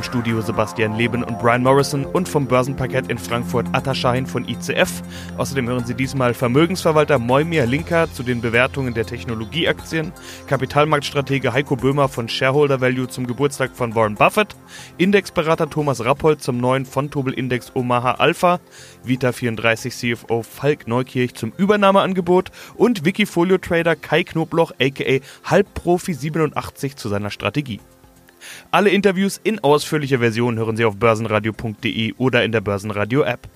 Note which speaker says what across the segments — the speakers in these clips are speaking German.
Speaker 1: Im Studio Sebastian Leben und Brian Morrison und vom Börsenparkett in Frankfurt Atta Shahin von ICF. Außerdem hören Sie diesmal Vermögensverwalter Moimir Linker zu den Bewertungen der Technologieaktien, Kapitalmarktstratege Heiko Böhmer von Shareholder Value zum Geburtstag von Warren Buffett, Indexberater Thomas Rappold zum neuen Fontobel Index Omaha Alpha, Vita34 CFO Falk Neukirch zum Übernahmeangebot und Wikifolio Trader Kai Knobloch aka Halbprofi 87 zu seiner Strategie. Alle Interviews in ausführlicher Version hören Sie auf börsenradio.de oder in der Börsenradio-App.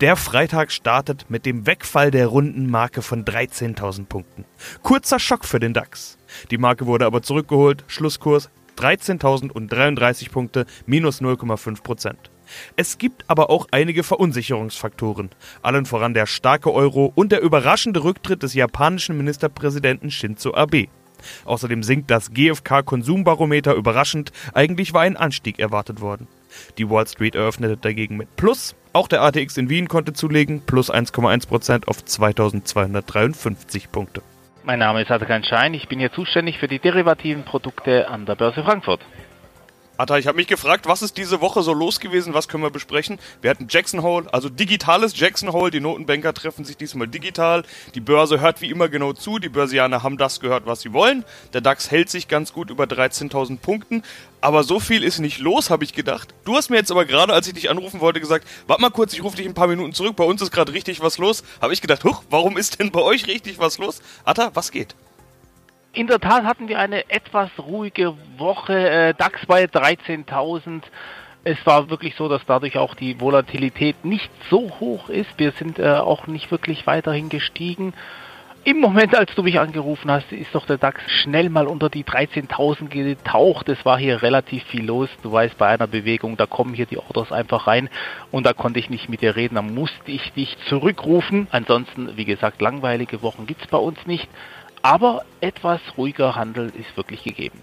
Speaker 1: Der Freitag startet mit dem Wegfall der runden Marke von 13.000 Punkten. Kurzer Schock für den DAX. Die Marke wurde aber zurückgeholt. Schlusskurs 13.033 Punkte, minus 0,5 Prozent. Es gibt aber auch einige Verunsicherungsfaktoren, allen voran der starke Euro und der überraschende Rücktritt des japanischen Ministerpräsidenten Shinzo Abe. Außerdem sinkt das GfK-Konsumbarometer überraschend, eigentlich war ein Anstieg erwartet worden. Die Wall Street eröffnete dagegen mit Plus, auch der ATX in Wien konnte zulegen, plus 1,1% auf 2253 Punkte.
Speaker 2: Mein Name ist Atakan Schein, ich bin hier zuständig für die derivativen Produkte an der Börse Frankfurt.
Speaker 1: Atta, ich habe mich gefragt, was ist diese Woche so los gewesen, was können wir besprechen? Wir hatten Jackson Hole, also digitales Jackson Hole, die Notenbanker treffen sich diesmal digital, die Börse hört wie immer genau zu, die Börsianer haben das gehört, was sie wollen, der DAX hält sich ganz gut über 13.000 Punkten, aber so viel ist nicht los, habe ich gedacht. Du hast mir jetzt aber gerade, als ich dich anrufen wollte, gesagt, warte mal kurz, ich rufe dich ein paar Minuten zurück, bei uns ist gerade richtig was los. Habe ich gedacht, huch, warum ist denn bei euch richtig was los? Atta, was geht?
Speaker 2: In der Tat hatten wir eine etwas ruhige Woche. Äh, DAX bei 13.000. Es war wirklich so, dass dadurch auch die Volatilität nicht so hoch ist. Wir sind äh, auch nicht wirklich weiterhin gestiegen. Im Moment, als du mich angerufen hast, ist doch der DAX schnell mal unter die 13.000 getaucht. Es war hier relativ viel los. Du weißt, bei einer Bewegung, da kommen hier die Orders einfach rein und da konnte ich nicht mit dir reden. Da musste ich dich zurückrufen. Ansonsten, wie gesagt, langweilige Wochen gibt's bei uns nicht. Aber etwas ruhiger Handel ist wirklich gegeben.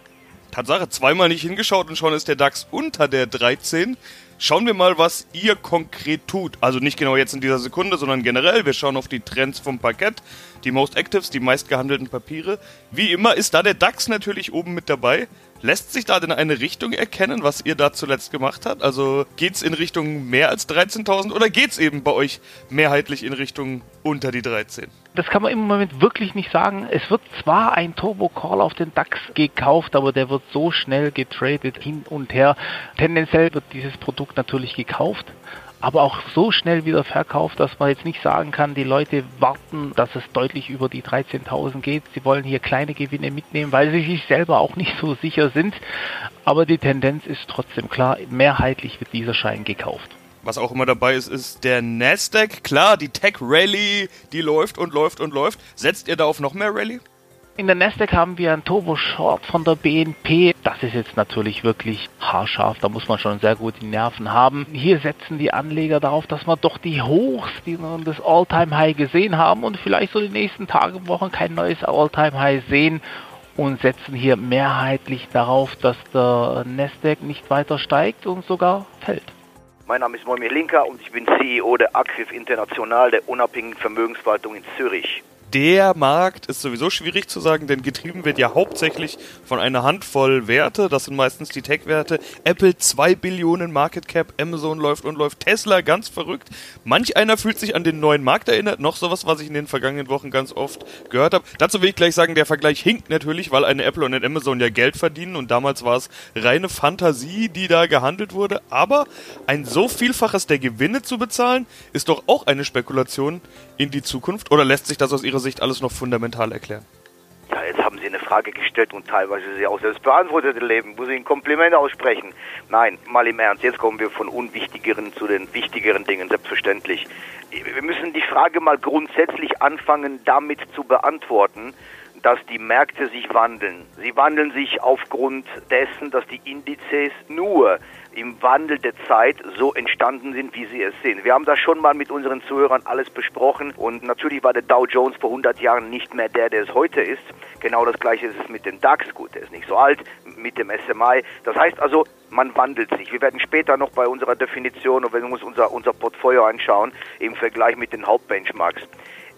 Speaker 1: Tatsache, zweimal nicht hingeschaut und schon ist der DAX unter der 13. Schauen wir mal, was ihr konkret tut. Also nicht genau jetzt in dieser Sekunde, sondern generell. Wir schauen auf die Trends vom Parkett, die Most Actives, die meistgehandelten Papiere. Wie immer ist da der DAX natürlich oben mit dabei. Lässt sich da denn eine Richtung erkennen, was ihr da zuletzt gemacht habt? Also geht's in Richtung mehr als 13.000 oder geht's eben bei euch mehrheitlich in Richtung unter die 13?
Speaker 2: Das kann man im Moment wirklich nicht sagen. Es wird zwar ein Turbo Call auf den DAX gekauft, aber der wird so schnell getradet hin und her. Tendenziell wird dieses Produkt natürlich gekauft aber auch so schnell wieder verkauft, dass man jetzt nicht sagen kann, die Leute warten, dass es deutlich über die 13.000 geht. Sie wollen hier kleine Gewinne mitnehmen, weil sie sich selber auch nicht so sicher sind. Aber die Tendenz ist trotzdem klar, mehrheitlich wird dieser Schein gekauft.
Speaker 1: Was auch immer dabei ist, ist der Nasdaq. Klar, die Tech Rally, die läuft und läuft und läuft. Setzt ihr da auf noch mehr Rally?
Speaker 2: In der Nasdaq haben wir einen Turbo Short von der BNP. Das ist jetzt natürlich wirklich haarscharf. Da muss man schon sehr gut die Nerven haben. Hier setzen die Anleger darauf, dass wir doch die Hochs, die das All-Time High gesehen haben und vielleicht so die nächsten Tage, Wochen kein neues All-Time High sehen und setzen hier mehrheitlich darauf, dass der Nasdaq nicht weiter steigt und sogar fällt.
Speaker 3: Mein Name ist Moimir Linker und ich bin CEO der Acquif International, der unabhängigen Vermögensverwaltung in Zürich
Speaker 1: der Markt ist sowieso schwierig zu sagen, denn getrieben wird ja hauptsächlich von einer Handvoll Werte. Das sind meistens die Tech-Werte. Apple 2 Billionen Market Cap, Amazon läuft und läuft, Tesla ganz verrückt. Manch einer fühlt sich an den neuen Markt erinnert. Noch sowas, was ich in den vergangenen Wochen ganz oft gehört habe. Dazu will ich gleich sagen, der Vergleich hinkt natürlich, weil eine Apple und ein Amazon ja Geld verdienen und damals war es reine Fantasie, die da gehandelt wurde. Aber ein so Vielfaches der Gewinne zu bezahlen, ist doch auch eine Spekulation in die Zukunft oder lässt sich das aus Ihrer Sicht alles noch fundamental erklären?
Speaker 3: Ja, jetzt haben Sie eine Frage gestellt und teilweise Sie auch selbst beantwortet leben. Muss ich ein Kompliment aussprechen? Nein, mal im Ernst. Jetzt kommen wir von unwichtigeren zu den wichtigeren Dingen, selbstverständlich. Wir müssen die Frage mal grundsätzlich anfangen, damit zu beantworten, dass die Märkte sich wandeln. Sie wandeln sich aufgrund dessen, dass die Indizes nur im Wandel der Zeit so entstanden sind, wie sie es sind. Wir haben das schon mal mit unseren Zuhörern alles besprochen und natürlich war der Dow Jones vor 100 Jahren nicht mehr der, der es heute ist. Genau das gleiche ist es mit dem DAX. Gut, der ist nicht so alt, mit dem SMI. Das heißt also, man wandelt sich. Wir werden später noch bei unserer Definition und wenn wir uns unser, unser Portfolio anschauen, im Vergleich mit den Hauptbenchmarks.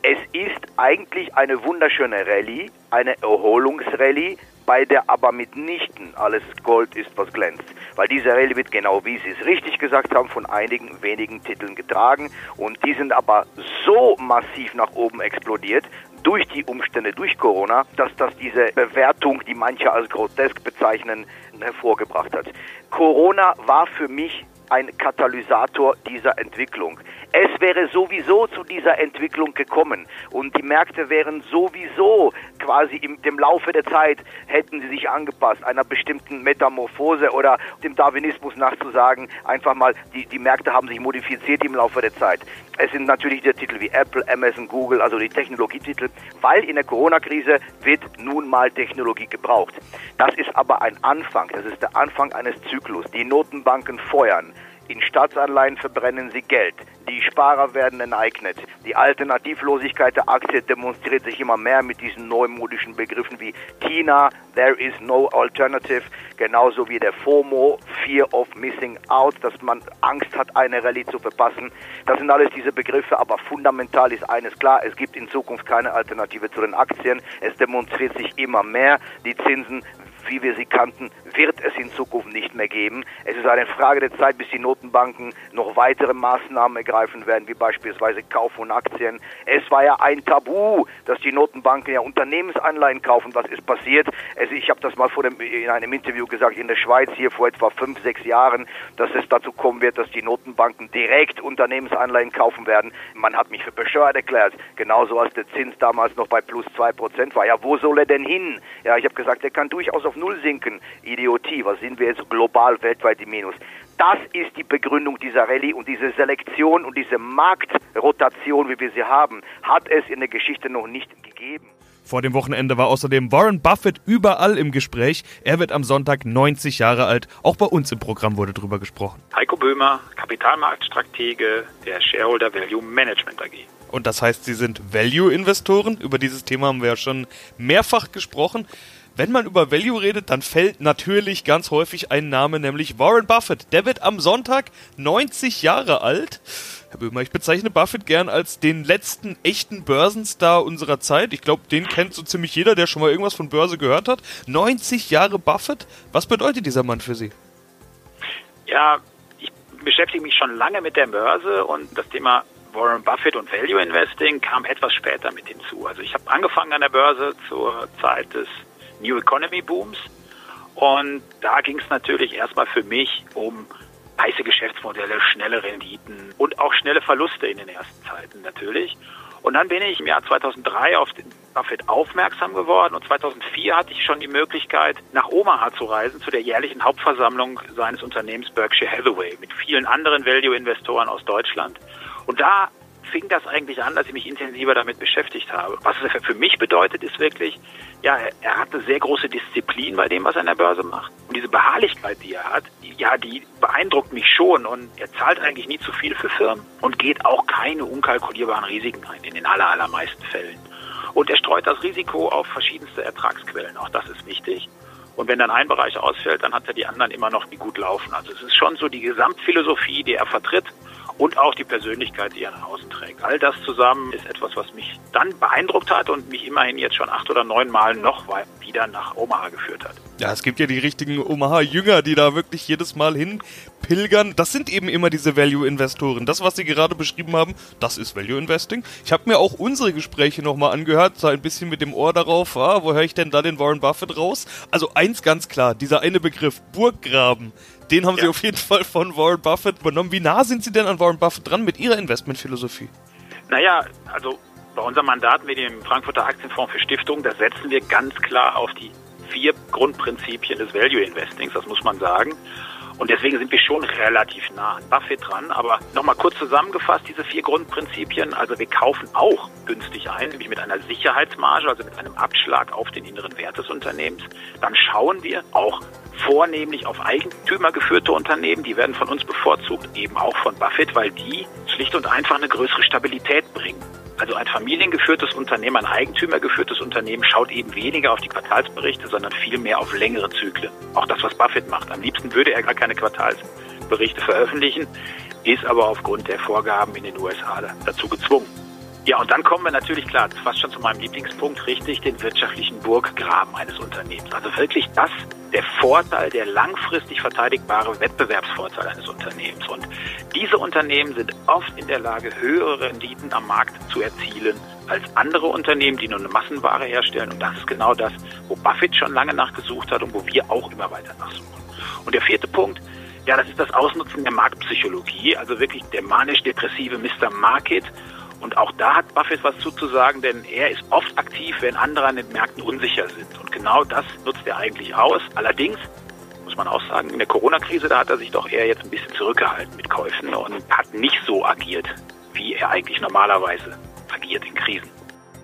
Speaker 3: Es ist eigentlich eine wunderschöne Rallye, eine Erholungsrallye, bei der aber mitnichten alles Gold ist, was glänzt. Weil diese Rallye wird genau wie Sie es richtig gesagt haben, von einigen wenigen Titeln getragen und die sind aber so massiv nach oben explodiert, durch die Umstände, durch Corona, dass das diese Bewertung, die manche als grotesk bezeichnen, hervorgebracht hat. Corona war für mich ein Katalysator dieser Entwicklung. Es wäre sowieso zu dieser Entwicklung gekommen und die Märkte wären sowieso quasi im dem Laufe der Zeit hätten sie sich angepasst einer bestimmten Metamorphose oder dem Darwinismus nachzusagen, einfach mal die die Märkte haben sich modifiziert im Laufe der Zeit. Es sind natürlich der Titel wie Apple, Amazon, Google, also die Technologietitel, weil in der Corona-Krise wird nun mal Technologie gebraucht. Das ist aber ein Anfang, das ist der Anfang eines Zyklus. Die Notenbanken feuern. In Staatsanleihen verbrennen sie Geld. Die Sparer werden enteignet. Die Alternativlosigkeit der Aktie demonstriert sich immer mehr mit diesen neumodischen Begriffen wie TINA, There is no alternative, genauso wie der FOMO, Fear of Missing Out, dass man Angst hat, eine Rallye zu verpassen. Das sind alles diese Begriffe, aber fundamental ist eines klar, es gibt in Zukunft keine Alternative zu den Aktien. Es demonstriert sich immer mehr. Die Zinsen wie wir sie kannten, wird es in Zukunft nicht mehr geben. Es ist eine Frage der Zeit, bis die Notenbanken noch weitere Maßnahmen ergreifen werden, wie beispielsweise Kauf von Aktien. Es war ja ein Tabu, dass die Notenbanken ja Unternehmensanleihen kaufen. Was ist passiert? Also ich habe das mal vor dem, in einem Interview gesagt, in der Schweiz hier vor etwa fünf, sechs Jahren, dass es dazu kommen wird, dass die Notenbanken direkt Unternehmensanleihen kaufen werden. Man hat mich für bescheuert erklärt, genauso als der Zins damals noch bei plus zwei Prozent war. Ja, wo soll er denn hin? Ja, ich habe gesagt, er kann durchaus auf Null sinken. Idiotie, was sind wir jetzt global, weltweit im Minus? Das ist die Begründung dieser Rallye und diese Selektion und diese Marktrotation, wie wir sie haben, hat es in der Geschichte noch nicht gegeben.
Speaker 1: Vor dem Wochenende war außerdem Warren Buffett überall im Gespräch. Er wird am Sonntag 90 Jahre alt. Auch bei uns im Programm wurde drüber gesprochen.
Speaker 4: Heiko Böhmer, Kapitalmarktstratege der Shareholder Value Management AG.
Speaker 1: Und das heißt, Sie sind Value-Investoren. Über dieses Thema haben wir ja schon mehrfach gesprochen. Wenn man über Value redet, dann fällt natürlich ganz häufig ein Name, nämlich Warren Buffett. Der wird am Sonntag 90 Jahre alt. Herr Böhmer, ich bezeichne Buffett gern als den letzten echten Börsenstar unserer Zeit. Ich glaube, den kennt so ziemlich jeder, der schon mal irgendwas von Börse gehört hat. 90 Jahre Buffett. Was bedeutet dieser Mann für Sie?
Speaker 4: Ja, ich beschäftige mich schon lange mit der Börse und das Thema Warren Buffett und Value Investing kam etwas später mit hinzu. Also ich habe angefangen an der Börse zur Zeit des New Economy Booms. Und da ging es natürlich erstmal für mich um heiße Geschäftsmodelle, schnelle Renditen und auch schnelle Verluste in den ersten Zeiten natürlich. Und dann bin ich im Jahr 2003 auf den Buffett aufmerksam geworden und 2004 hatte ich schon die Möglichkeit, nach Omaha zu reisen, zu der jährlichen Hauptversammlung seines Unternehmens Berkshire Hathaway mit vielen anderen Value-Investoren aus Deutschland. Und da fing das eigentlich an, dass ich mich intensiver damit beschäftigt habe. Was es für mich bedeutet, ist wirklich, ja, er hat eine sehr große Disziplin bei dem, was er an der Börse macht. Und diese Beharrlichkeit, die er hat, ja, die beeindruckt mich schon. Und er zahlt eigentlich nie zu viel für Firmen und geht auch keine unkalkulierbaren Risiken ein, in den aller, allermeisten Fällen. Und er streut das Risiko auf verschiedenste Ertragsquellen. Auch das ist wichtig. Und wenn dann ein Bereich ausfällt, dann hat er die anderen immer noch, die gut laufen. Also es ist schon so die Gesamtphilosophie, die er vertritt und auch die Persönlichkeit, die er nach außen trägt. All das zusammen ist etwas, was mich dann beeindruckt hat und mich immerhin jetzt schon acht oder neun Mal noch wieder nach Omaha geführt hat.
Speaker 1: Ja, es gibt ja die richtigen Omaha-Jünger, die da wirklich jedes Mal hin pilgern. Das sind eben immer diese Value-Investoren. Das, was Sie gerade beschrieben haben, das ist Value-Investing. Ich habe mir auch unsere Gespräche nochmal angehört, so ein bisschen mit dem Ohr darauf, ah, wo höre ich denn da den Warren Buffett raus? Also eins ganz klar, dieser eine Begriff, Burggraben, den haben ja. Sie auf jeden Fall von Warren Buffett übernommen. Wie nah sind Sie denn an Warren Buffett dran mit Ihrer Investmentphilosophie?
Speaker 4: Naja, also bei unserem Mandat mit dem Frankfurter Aktienfonds für Stiftungen, da setzen wir ganz klar auf die vier Grundprinzipien des Value Investings, das muss man sagen. Und deswegen sind wir schon relativ nah an Buffett dran. Aber nochmal kurz zusammengefasst, diese vier Grundprinzipien. Also wir kaufen auch günstig ein, nämlich mit einer Sicherheitsmarge, also mit einem Abschlag auf den inneren Wert des Unternehmens. Dann schauen wir auch vornehmlich auf Eigentümer geführte Unternehmen. Die werden von uns bevorzugt, eben auch von Buffett, weil die schlicht und einfach eine größere Stabilität bringen. Also ein familiengeführtes Unternehmen, ein eigentümergeführtes Unternehmen schaut eben weniger auf die Quartalsberichte, sondern vielmehr auf längere Zyklen. Auch das, was Buffett macht. Am liebsten würde er gar keine Quartalsberichte veröffentlichen, ist aber aufgrund der Vorgaben in den USA dazu gezwungen. Ja, und dann kommen wir natürlich klar, fast schon zu meinem Lieblingspunkt, richtig, den wirtschaftlichen Burggraben eines Unternehmens. Also wirklich das, der Vorteil, der langfristig verteidigbare Wettbewerbsvorteil eines Unternehmens. Und diese Unternehmen sind oft in der Lage, höhere Renditen am Markt zu erzielen als andere Unternehmen, die nur eine Massenware herstellen. Und das ist genau das, wo Buffett schon lange nachgesucht hat und wo wir auch immer weiter nachsuchen. Und der vierte Punkt, ja, das ist das Ausnutzen der Marktpsychologie, also wirklich der manisch-depressive Mr. Market. Und auch da hat Buffett was zuzusagen, denn er ist oft aktiv, wenn andere an den Märkten unsicher sind. Und genau das nutzt er eigentlich aus. Allerdings muss man auch sagen, in der Corona-Krise, da hat er sich doch eher jetzt ein bisschen zurückgehalten mit Käufen und hat nicht so agiert, wie er eigentlich normalerweise agiert in Krisen.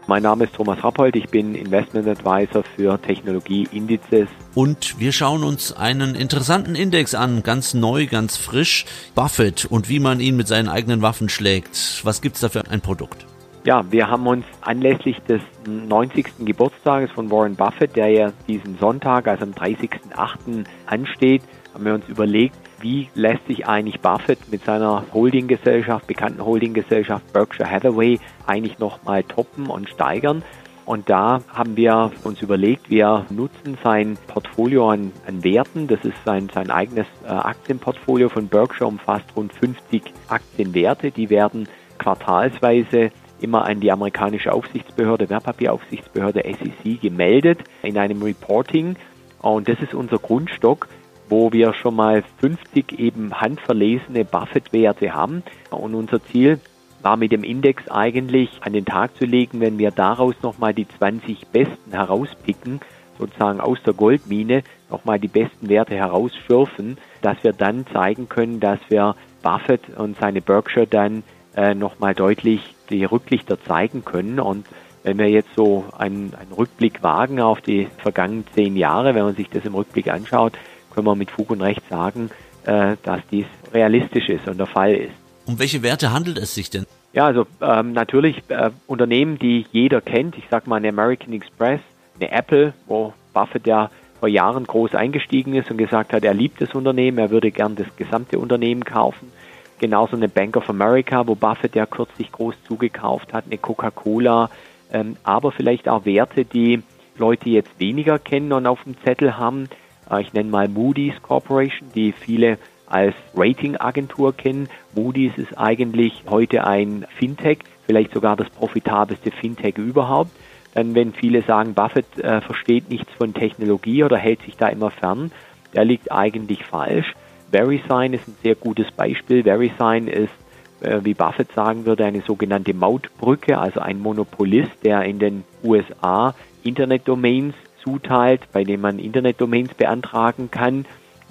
Speaker 5: Mein Name ist Thomas Rappold, ich bin Investment Advisor für Technologieindizes.
Speaker 6: Und wir schauen uns einen interessanten Index an, ganz neu, ganz frisch, Buffett und wie man ihn mit seinen eigenen Waffen schlägt. Was gibt's da für ein Produkt?
Speaker 5: Ja, wir haben uns anlässlich des 90. Geburtstages von Warren Buffett, der ja diesen Sonntag, also am 30.08. ansteht, haben wir uns überlegt, wie lässt sich eigentlich Buffett mit seiner Holdinggesellschaft, bekannten Holdinggesellschaft Berkshire Hathaway eigentlich nochmal toppen und steigern. Und da haben wir uns überlegt, wir nutzen sein Portfolio an, an Werten. Das ist sein, sein eigenes äh, Aktienportfolio von Berkshire, umfasst rund 50 Aktienwerte. Die werden quartalsweise immer an die amerikanische Aufsichtsbehörde, Wertpapieraufsichtsbehörde SEC gemeldet in einem Reporting. Und das ist unser Grundstock wo wir schon mal 50 eben handverlesene Buffett-Werte haben. Und unser Ziel war mit dem Index eigentlich an den Tag zu legen, wenn wir daraus nochmal die 20 besten herauspicken, sozusagen aus der Goldmine nochmal die besten Werte herausschürfen, dass wir dann zeigen können, dass wir Buffett und seine Berkshire dann äh, nochmal deutlich die Rücklichter zeigen können. Und wenn wir jetzt so einen, einen Rückblick wagen auf die vergangenen zehn Jahre, wenn man sich das im Rückblick anschaut, können wir mit Fug und Recht sagen, äh, dass dies realistisch ist und der Fall ist.
Speaker 6: Um welche Werte handelt es sich denn?
Speaker 5: Ja, also ähm, natürlich äh, Unternehmen, die jeder kennt. Ich sage mal eine American Express, eine Apple, wo Buffett ja vor Jahren groß eingestiegen ist und gesagt hat, er liebt das Unternehmen, er würde gern das gesamte Unternehmen kaufen. Genauso eine Bank of America, wo Buffett ja kürzlich groß zugekauft hat, eine Coca-Cola, ähm, aber vielleicht auch Werte, die Leute jetzt weniger kennen und auf dem Zettel haben, äh, ich nenne mal Moody's Corporation, die viele als Ratingagentur kennen. Moody's ist eigentlich heute ein Fintech, vielleicht sogar das profitabelste Fintech überhaupt. Dann, wenn viele sagen, Buffett äh, versteht nichts von Technologie oder hält sich da immer fern, der liegt eigentlich falsch. VeriSign ist ein sehr gutes Beispiel. VeriSign ist, äh, wie Buffett sagen würde, eine sogenannte Mautbrücke, also ein Monopolist, der in den USA Internetdomains zuteilt, bei dem man Internetdomains beantragen kann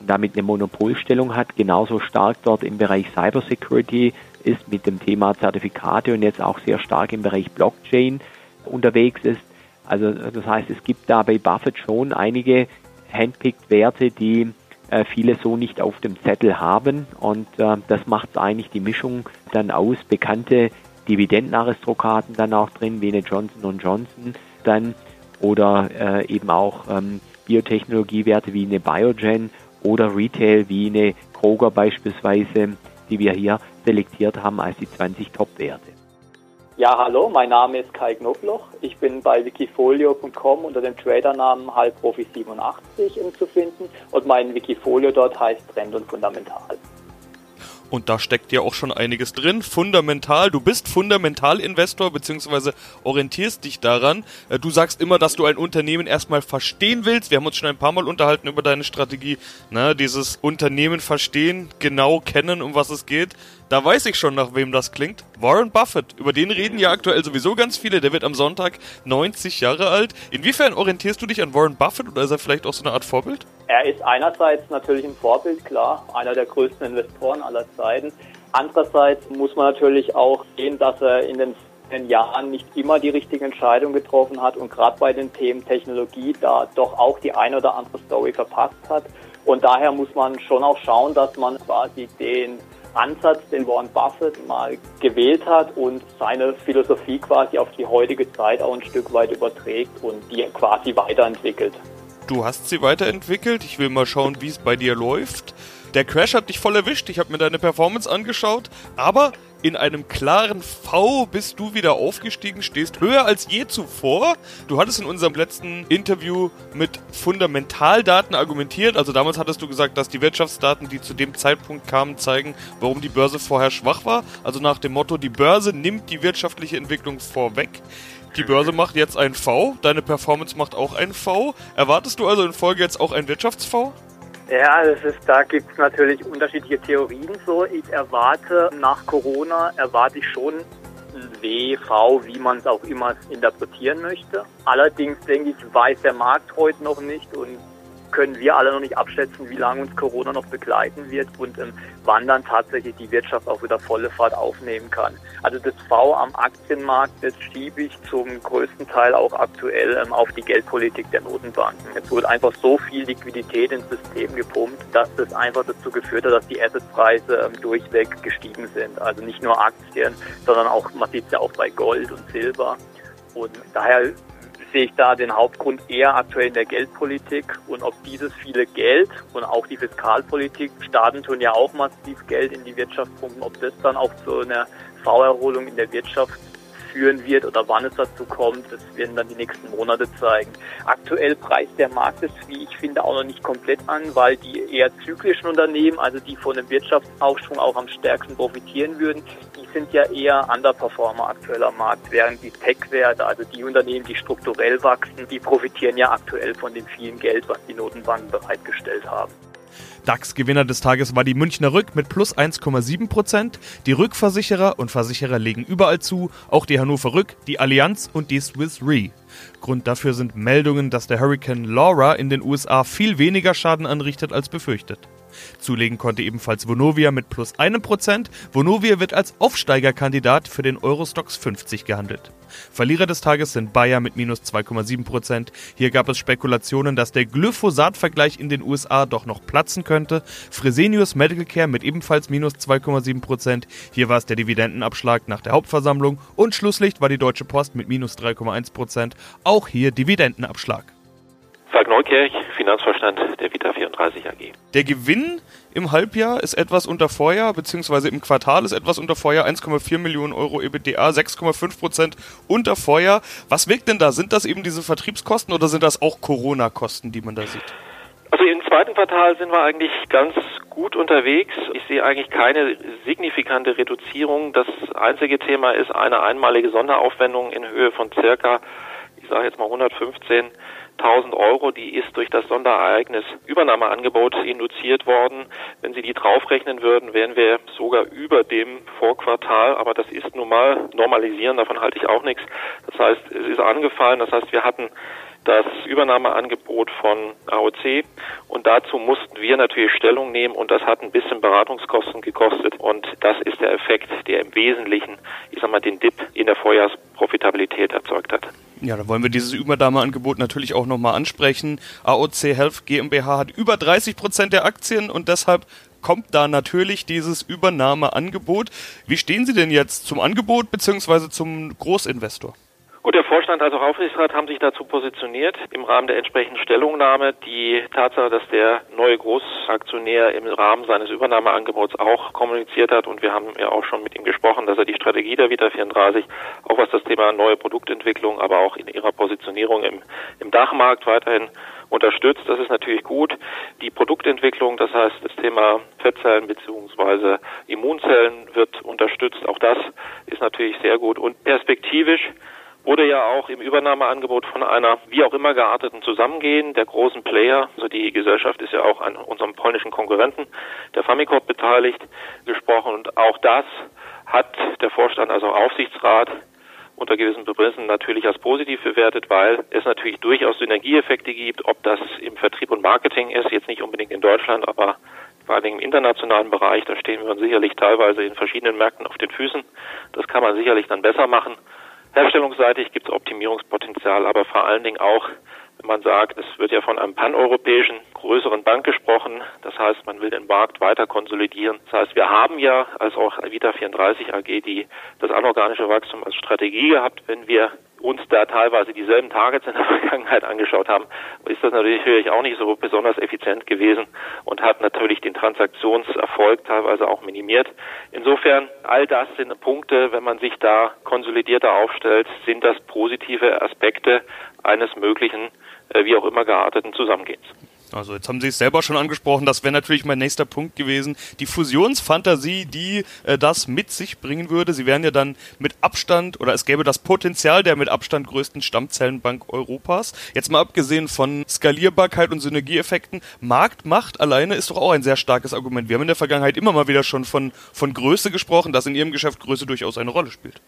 Speaker 5: damit eine Monopolstellung hat, genauso stark dort im Bereich Cybersecurity ist mit dem Thema Zertifikate und jetzt auch sehr stark im Bereich Blockchain unterwegs ist. Also das heißt, es gibt da bei Buffett schon einige handpicked Werte, die äh, viele so nicht auf dem Zettel haben und äh, das macht eigentlich die Mischung dann aus. Bekannte Dividendenaristokraten dann auch drin, wie eine Johnson Johnson dann oder äh, eben auch ähm, Biotechnologiewerte wie eine Biogen oder Retail wie eine Kroger beispielsweise, die wir hier selektiert haben als die 20 Top-Werte.
Speaker 7: Ja, hallo, mein Name ist Kai Knobloch. Ich bin bei wikifolio.com unter dem Tradernamen Halbprofi87 zu finden und mein Wikifolio dort heißt Trend und Fundamental.
Speaker 1: Und da steckt ja auch schon einiges drin. Fundamental, du bist Fundamentalinvestor beziehungsweise orientierst dich daran. Äh, du sagst immer, dass du ein Unternehmen erstmal verstehen willst. Wir haben uns schon ein paar Mal unterhalten über deine Strategie. Na, dieses Unternehmen verstehen, genau kennen, um was es geht. Da weiß ich schon, nach wem das klingt. Warren Buffett. Über den reden ja aktuell sowieso ganz viele. Der wird am Sonntag 90 Jahre alt. Inwiefern orientierst du dich an Warren Buffett oder ist er vielleicht auch so eine Art Vorbild?
Speaker 7: Er ist einerseits natürlich ein Vorbild, klar, einer der größten Investoren aller Zeiten. Andererseits muss man natürlich auch sehen, dass er in den den Jahren nicht immer die richtige Entscheidung getroffen hat und gerade bei den Themen Technologie da doch auch die eine oder andere Story verpasst hat. Und daher muss man schon auch schauen, dass man quasi den Ansatz, den Warren Buffett mal gewählt hat und seine Philosophie quasi auf die heutige Zeit auch ein Stück weit überträgt und die quasi weiterentwickelt.
Speaker 1: Du hast sie weiterentwickelt. Ich will mal schauen, wie es bei dir läuft. Der Crash hat dich voll erwischt. Ich habe mir deine Performance angeschaut. Aber in einem klaren V bist du wieder aufgestiegen, stehst höher als je zuvor. Du hattest in unserem letzten Interview mit Fundamentaldaten argumentiert. Also damals hattest du gesagt, dass die Wirtschaftsdaten, die zu dem Zeitpunkt kamen, zeigen, warum die Börse vorher schwach war. Also nach dem Motto, die Börse nimmt die wirtschaftliche Entwicklung vorweg. Die Börse macht jetzt ein V, deine Performance macht auch ein V. Erwartest du also in Folge jetzt auch ein Wirtschafts-V?
Speaker 7: Ja, das ist, da gibt es natürlich unterschiedliche Theorien so. Ich erwarte nach Corona, erwarte ich schon W, V, wie man es auch immer interpretieren möchte. Allerdings denke ich, weiß der Markt heute noch nicht und können wir alle noch nicht abschätzen, wie lange uns Corona noch begleiten wird und ähm, wann dann tatsächlich die Wirtschaft auch wieder volle Fahrt aufnehmen kann. Also das V am Aktienmarkt, das schiebe ich zum größten Teil auch aktuell ähm, auf die Geldpolitik der Notenbanken. Es wurde einfach so viel Liquidität ins System gepumpt, dass das einfach dazu geführt hat, dass die Assetpreise ähm, durchweg gestiegen sind. Also nicht nur Aktien, sondern auch, man sieht es ja auch bei Gold und Silber. Und daher sehe ich da den Hauptgrund eher aktuell in der Geldpolitik und ob dieses viele Geld und auch die Fiskalpolitik, Staaten tun ja auch massiv Geld in die Wirtschaft pumpen, ob das dann auch zu einer V-Erholung in der Wirtschaft führen wird oder wann es dazu kommt, das werden dann die nächsten Monate zeigen. Aktuell preist der Markt es, wie ich finde, auch noch nicht komplett an, weil die eher zyklischen Unternehmen, also die von dem Wirtschaftsaufschwung auch am stärksten profitieren würden, die sind ja eher Underperformer aktuell am Markt, während die Tech-Werte, also die Unternehmen, die strukturell wachsen, die profitieren ja aktuell von dem vielen Geld, was die Notenbanken bereitgestellt haben.
Speaker 1: DAX-Gewinner des Tages war die Münchner Rück mit plus 1,7%. Die Rückversicherer und Versicherer legen überall zu, auch die Hannover Rück, die Allianz und die Swiss Re. Grund dafür sind Meldungen, dass der Hurricane Laura in den USA viel weniger Schaden anrichtet als befürchtet. Zulegen konnte ebenfalls Vonovia mit plus einem Prozent. Vonovia wird als Aufsteigerkandidat für den Eurostox 50 gehandelt. Verlierer des Tages sind Bayer mit minus 2,7 Prozent. Hier gab es Spekulationen, dass der Glyphosat-Vergleich in den USA doch noch platzen könnte. Fresenius Medical Care mit ebenfalls minus 2,7 Prozent. Hier war es der Dividendenabschlag nach der Hauptversammlung. Und Schlusslicht war die Deutsche Post mit minus 3,1 Prozent. Auch hier Dividendenabschlag.
Speaker 8: Falk Neukirch, Finanzvorstand der Vita 34 AG.
Speaker 1: Der Gewinn im Halbjahr ist etwas unter Vorjahr, beziehungsweise im Quartal ist etwas unter Vorjahr, 1,4 Millionen Euro EBITDA, 6,5 Prozent unter Vorjahr. Was wirkt denn da? Sind das eben diese Vertriebskosten oder sind das auch Corona-Kosten, die man da sieht?
Speaker 8: Also im zweiten Quartal sind wir eigentlich ganz gut unterwegs. Ich sehe eigentlich keine signifikante Reduzierung. Das einzige Thema ist eine einmalige Sonderaufwendung in Höhe von circa, ich sage jetzt mal 115 1000 Euro, die ist durch das Sonderereignis Übernahmeangebot induziert worden. Wenn Sie die draufrechnen würden, wären wir sogar über dem Vorquartal, aber das ist nun mal normalisieren, davon halte ich auch nichts. Das heißt, es ist angefallen, das heißt, wir hatten das Übernahmeangebot von AOC und dazu mussten wir natürlich Stellung nehmen und das hat ein bisschen Beratungskosten gekostet und das ist der Effekt, der im Wesentlichen, ich sag mal, den Dip in der Vorjahrsprofitabilität erzeugt hat.
Speaker 1: Ja, da wollen wir dieses Übernahmeangebot natürlich auch nochmal ansprechen. AOC Health GmbH hat über 30 Prozent der Aktien und deshalb kommt da natürlich dieses Übernahmeangebot. Wie stehen Sie denn jetzt zum Angebot bzw. zum Großinvestor?
Speaker 8: Gut, der Vorstand als auch Aufsichtsrat haben sich dazu positioniert im Rahmen der entsprechenden Stellungnahme. Die Tatsache, dass der neue Großaktionär im Rahmen seines Übernahmeangebots auch kommuniziert hat und wir haben ja auch schon mit ihm gesprochen, dass er die Strategie der Vita 34, auch was das Thema neue Produktentwicklung, aber auch in ihrer Positionierung im, im Dachmarkt weiterhin unterstützt. Das ist natürlich gut. Die Produktentwicklung, das heißt das Thema Fettzellen bzw. Immunzellen wird unterstützt. Auch das ist natürlich sehr gut und perspektivisch wurde ja auch im Übernahmeangebot von einer wie auch immer gearteten Zusammengehen der großen Player, also die Gesellschaft ist ja auch an unserem polnischen Konkurrenten, der Famicom beteiligt, gesprochen und auch das hat der Vorstand, also Aufsichtsrat, unter gewissen Bebrissen natürlich als positiv bewertet, weil es natürlich durchaus Synergieeffekte gibt, ob das im Vertrieb und Marketing ist, jetzt nicht unbedingt in Deutschland, aber vor allem im internationalen Bereich, da stehen wir sicherlich teilweise in verschiedenen Märkten auf den Füßen. Das kann man sicherlich dann besser machen. Herstellungsseitig gibt es Optimierungspotenzial, aber vor allen Dingen auch, wenn man sagt, es wird ja von einem paneuropäischen größeren Bank gesprochen. Das heißt, man will den Markt weiter konsolidieren. Das heißt, wir haben ja als auch Vita 34 AG die, das anorganische Wachstum als Strategie gehabt, wenn wir uns da teilweise dieselben Targets in der Vergangenheit angeschaut haben, ist das natürlich auch nicht so besonders effizient gewesen und hat natürlich den Transaktionserfolg teilweise auch minimiert. Insofern, all das sind Punkte, wenn man sich da konsolidierter aufstellt, sind das positive Aspekte eines möglichen, äh, wie auch immer gearteten Zusammengehens.
Speaker 1: Also jetzt haben Sie es selber schon angesprochen, das wäre natürlich mein nächster Punkt gewesen. Die Fusionsfantasie, die äh, das mit sich bringen würde. Sie wären ja dann mit Abstand oder es gäbe das Potenzial der mit Abstand größten Stammzellenbank Europas. Jetzt mal abgesehen von Skalierbarkeit und Synergieeffekten, Marktmacht alleine ist doch auch ein sehr starkes Argument. Wir haben in der Vergangenheit immer mal wieder schon von, von Größe gesprochen, dass in Ihrem Geschäft Größe durchaus eine Rolle spielt.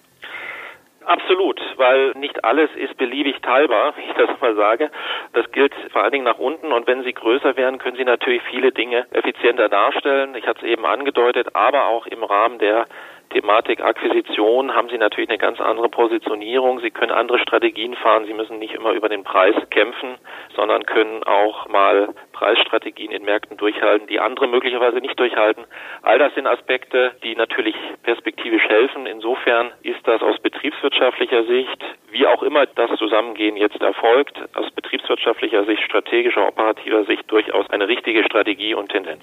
Speaker 8: Absolut, weil nicht alles ist beliebig teilbar, wie ich das mal sage. Das gilt vor allen Dingen nach unten und wenn Sie größer werden, können Sie natürlich viele Dinge effizienter darstellen. Ich hatte es eben angedeutet, aber auch im Rahmen der Thematik Akquisition haben Sie natürlich eine ganz andere Positionierung. Sie können andere Strategien fahren. Sie müssen nicht immer über den Preis kämpfen, sondern können auch mal Preisstrategien in Märkten durchhalten, die andere möglicherweise nicht durchhalten. All das sind Aspekte, die natürlich perspektivisch helfen. Insofern ist das aus betriebswirtschaftlicher Sicht, wie auch immer das Zusammengehen jetzt erfolgt, aus betriebswirtschaftlicher Sicht, strategischer, operativer Sicht durchaus eine richtige Strategie und Tendenz.